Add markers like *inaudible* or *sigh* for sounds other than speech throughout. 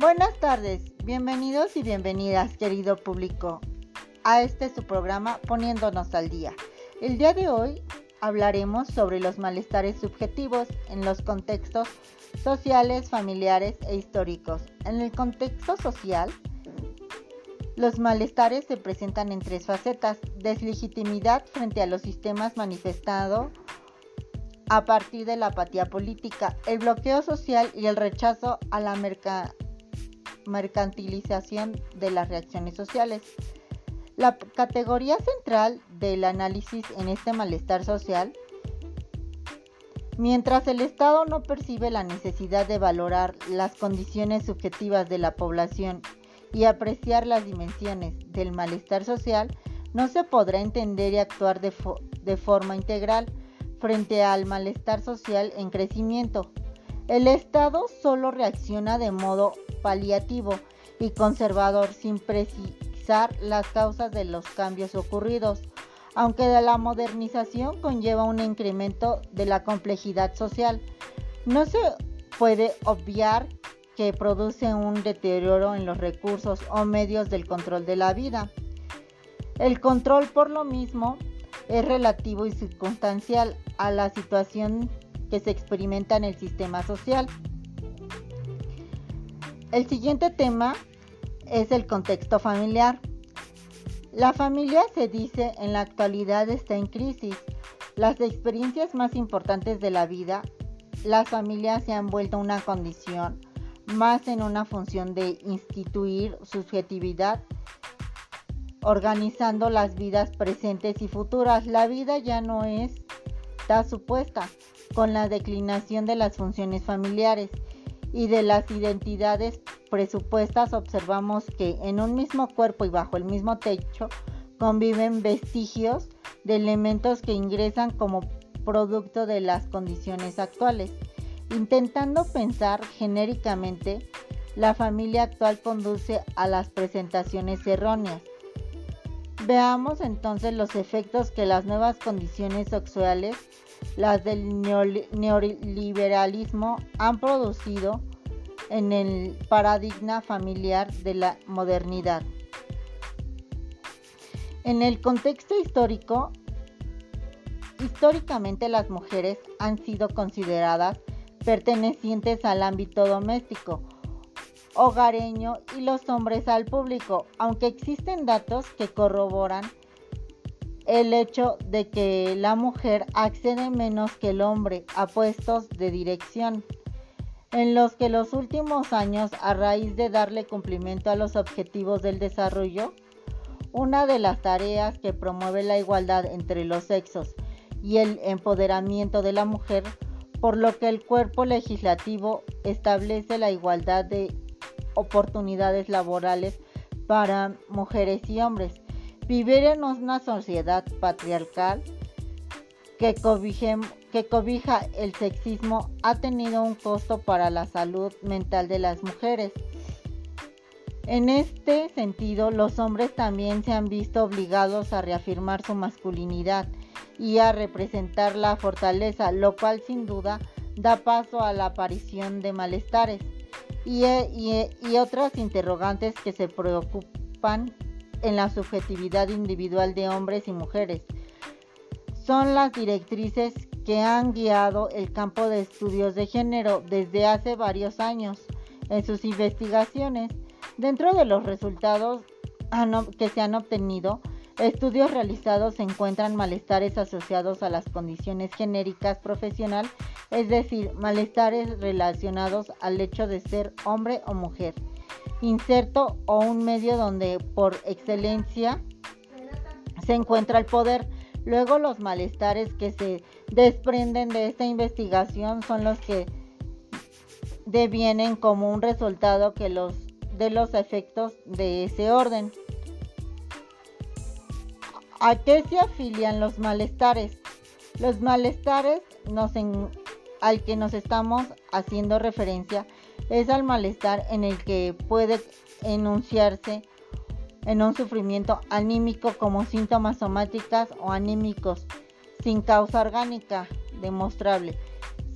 Buenas tardes, bienvenidos y bienvenidas, querido público, a este su programa Poniéndonos al Día. El día de hoy hablaremos sobre los malestares subjetivos en los contextos sociales, familiares e históricos. En el contexto social, los malestares se presentan en tres facetas. Deslegitimidad frente a los sistemas manifestado a partir de la apatía política, el bloqueo social y el rechazo a la mercantilización de las reacciones sociales. La categoría central del análisis en este malestar social, mientras el Estado no percibe la necesidad de valorar las condiciones subjetivas de la población y apreciar las dimensiones del malestar social, no se podrá entender y actuar de, de forma integral frente al malestar social en crecimiento. El Estado solo reacciona de modo paliativo y conservador sin precisar las causas de los cambios ocurridos, aunque la modernización conlleva un incremento de la complejidad social. No se puede obviar que produce un deterioro en los recursos o medios del control de la vida. El control por lo mismo es relativo y circunstancial a la situación que se experimenta en el sistema social. El siguiente tema es el contexto familiar. La familia se dice en la actualidad está en crisis. Las experiencias más importantes de la vida, las familias se han vuelto una condición, más en una función de instituir subjetividad, organizando las vidas presentes y futuras. La vida ya no es está supuesta con la declinación de las funciones familiares y de las identidades presupuestas observamos que en un mismo cuerpo y bajo el mismo techo conviven vestigios de elementos que ingresan como producto de las condiciones actuales. Intentando pensar genéricamente, la familia actual conduce a las presentaciones erróneas. Veamos entonces los efectos que las nuevas condiciones sexuales, las del neoliberalismo, han producido en el paradigma familiar de la modernidad. En el contexto histórico, históricamente las mujeres han sido consideradas pertenecientes al ámbito doméstico, hogareño y los hombres al público, aunque existen datos que corroboran el hecho de que la mujer accede menos que el hombre a puestos de dirección en los que los últimos años, a raíz de darle cumplimiento a los objetivos del desarrollo, una de las tareas que promueve la igualdad entre los sexos y el empoderamiento de la mujer, por lo que el cuerpo legislativo establece la igualdad de oportunidades laborales para mujeres y hombres. Vivir en una sociedad patriarcal que, que cobija el sexismo ha tenido un costo para la salud mental de las mujeres. En este sentido, los hombres también se han visto obligados a reafirmar su masculinidad y a representar la fortaleza, lo cual sin duda da paso a la aparición de malestares y, y otras interrogantes que se preocupan en la subjetividad individual de hombres y mujeres son las directrices que han guiado el campo de estudios de género desde hace varios años en sus investigaciones. Dentro de los resultados que se han obtenido, estudios realizados encuentran malestares asociados a las condiciones genéricas profesional, es decir, malestares relacionados al hecho de ser hombre o mujer, inserto o un medio donde por excelencia se encuentra el poder Luego los malestares que se desprenden de esta investigación son los que devienen como un resultado que los, de los efectos de ese orden. ¿A qué se afilian los malestares? Los malestares al que nos estamos haciendo referencia es al malestar en el que puede enunciarse en un sufrimiento anímico como síntomas somáticas o anímicos sin causa orgánica demostrable.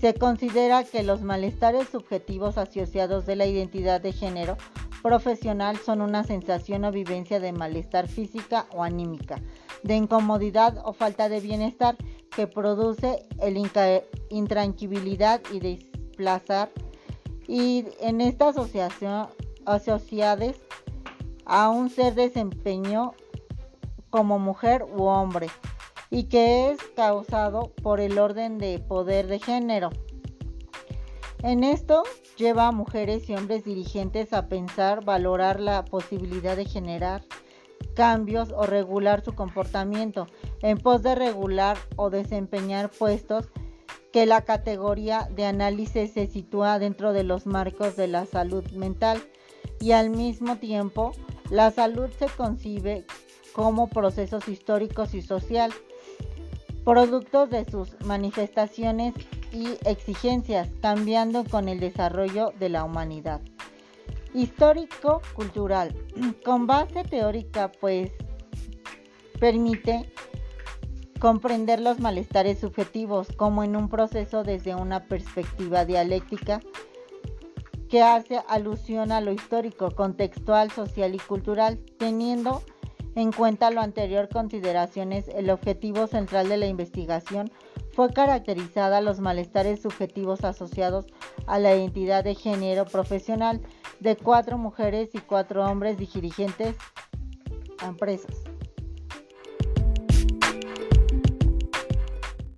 se considera que los malestares subjetivos asociados de la identidad de género profesional son una sensación o vivencia de malestar física o anímica, de incomodidad o falta de bienestar que produce el intranquilidad y desplazar y en esta asociación a un ser desempeño como mujer u hombre y que es causado por el orden de poder de género. En esto lleva a mujeres y hombres dirigentes a pensar, valorar la posibilidad de generar cambios o regular su comportamiento en pos de regular o desempeñar puestos que la categoría de análisis se sitúa dentro de los marcos de la salud mental y al mismo tiempo la salud se concibe como procesos históricos y social, productos de sus manifestaciones y exigencias, cambiando con el desarrollo de la humanidad. Histórico-cultural, *clears throat* con base teórica, pues permite comprender los malestares subjetivos como en un proceso desde una perspectiva dialéctica que hace alusión a lo histórico, contextual, social y cultural, teniendo en cuenta lo anterior consideraciones, el objetivo central de la investigación fue caracterizada los malestares subjetivos asociados a la identidad de género profesional de cuatro mujeres y cuatro hombres dirigentes a empresas.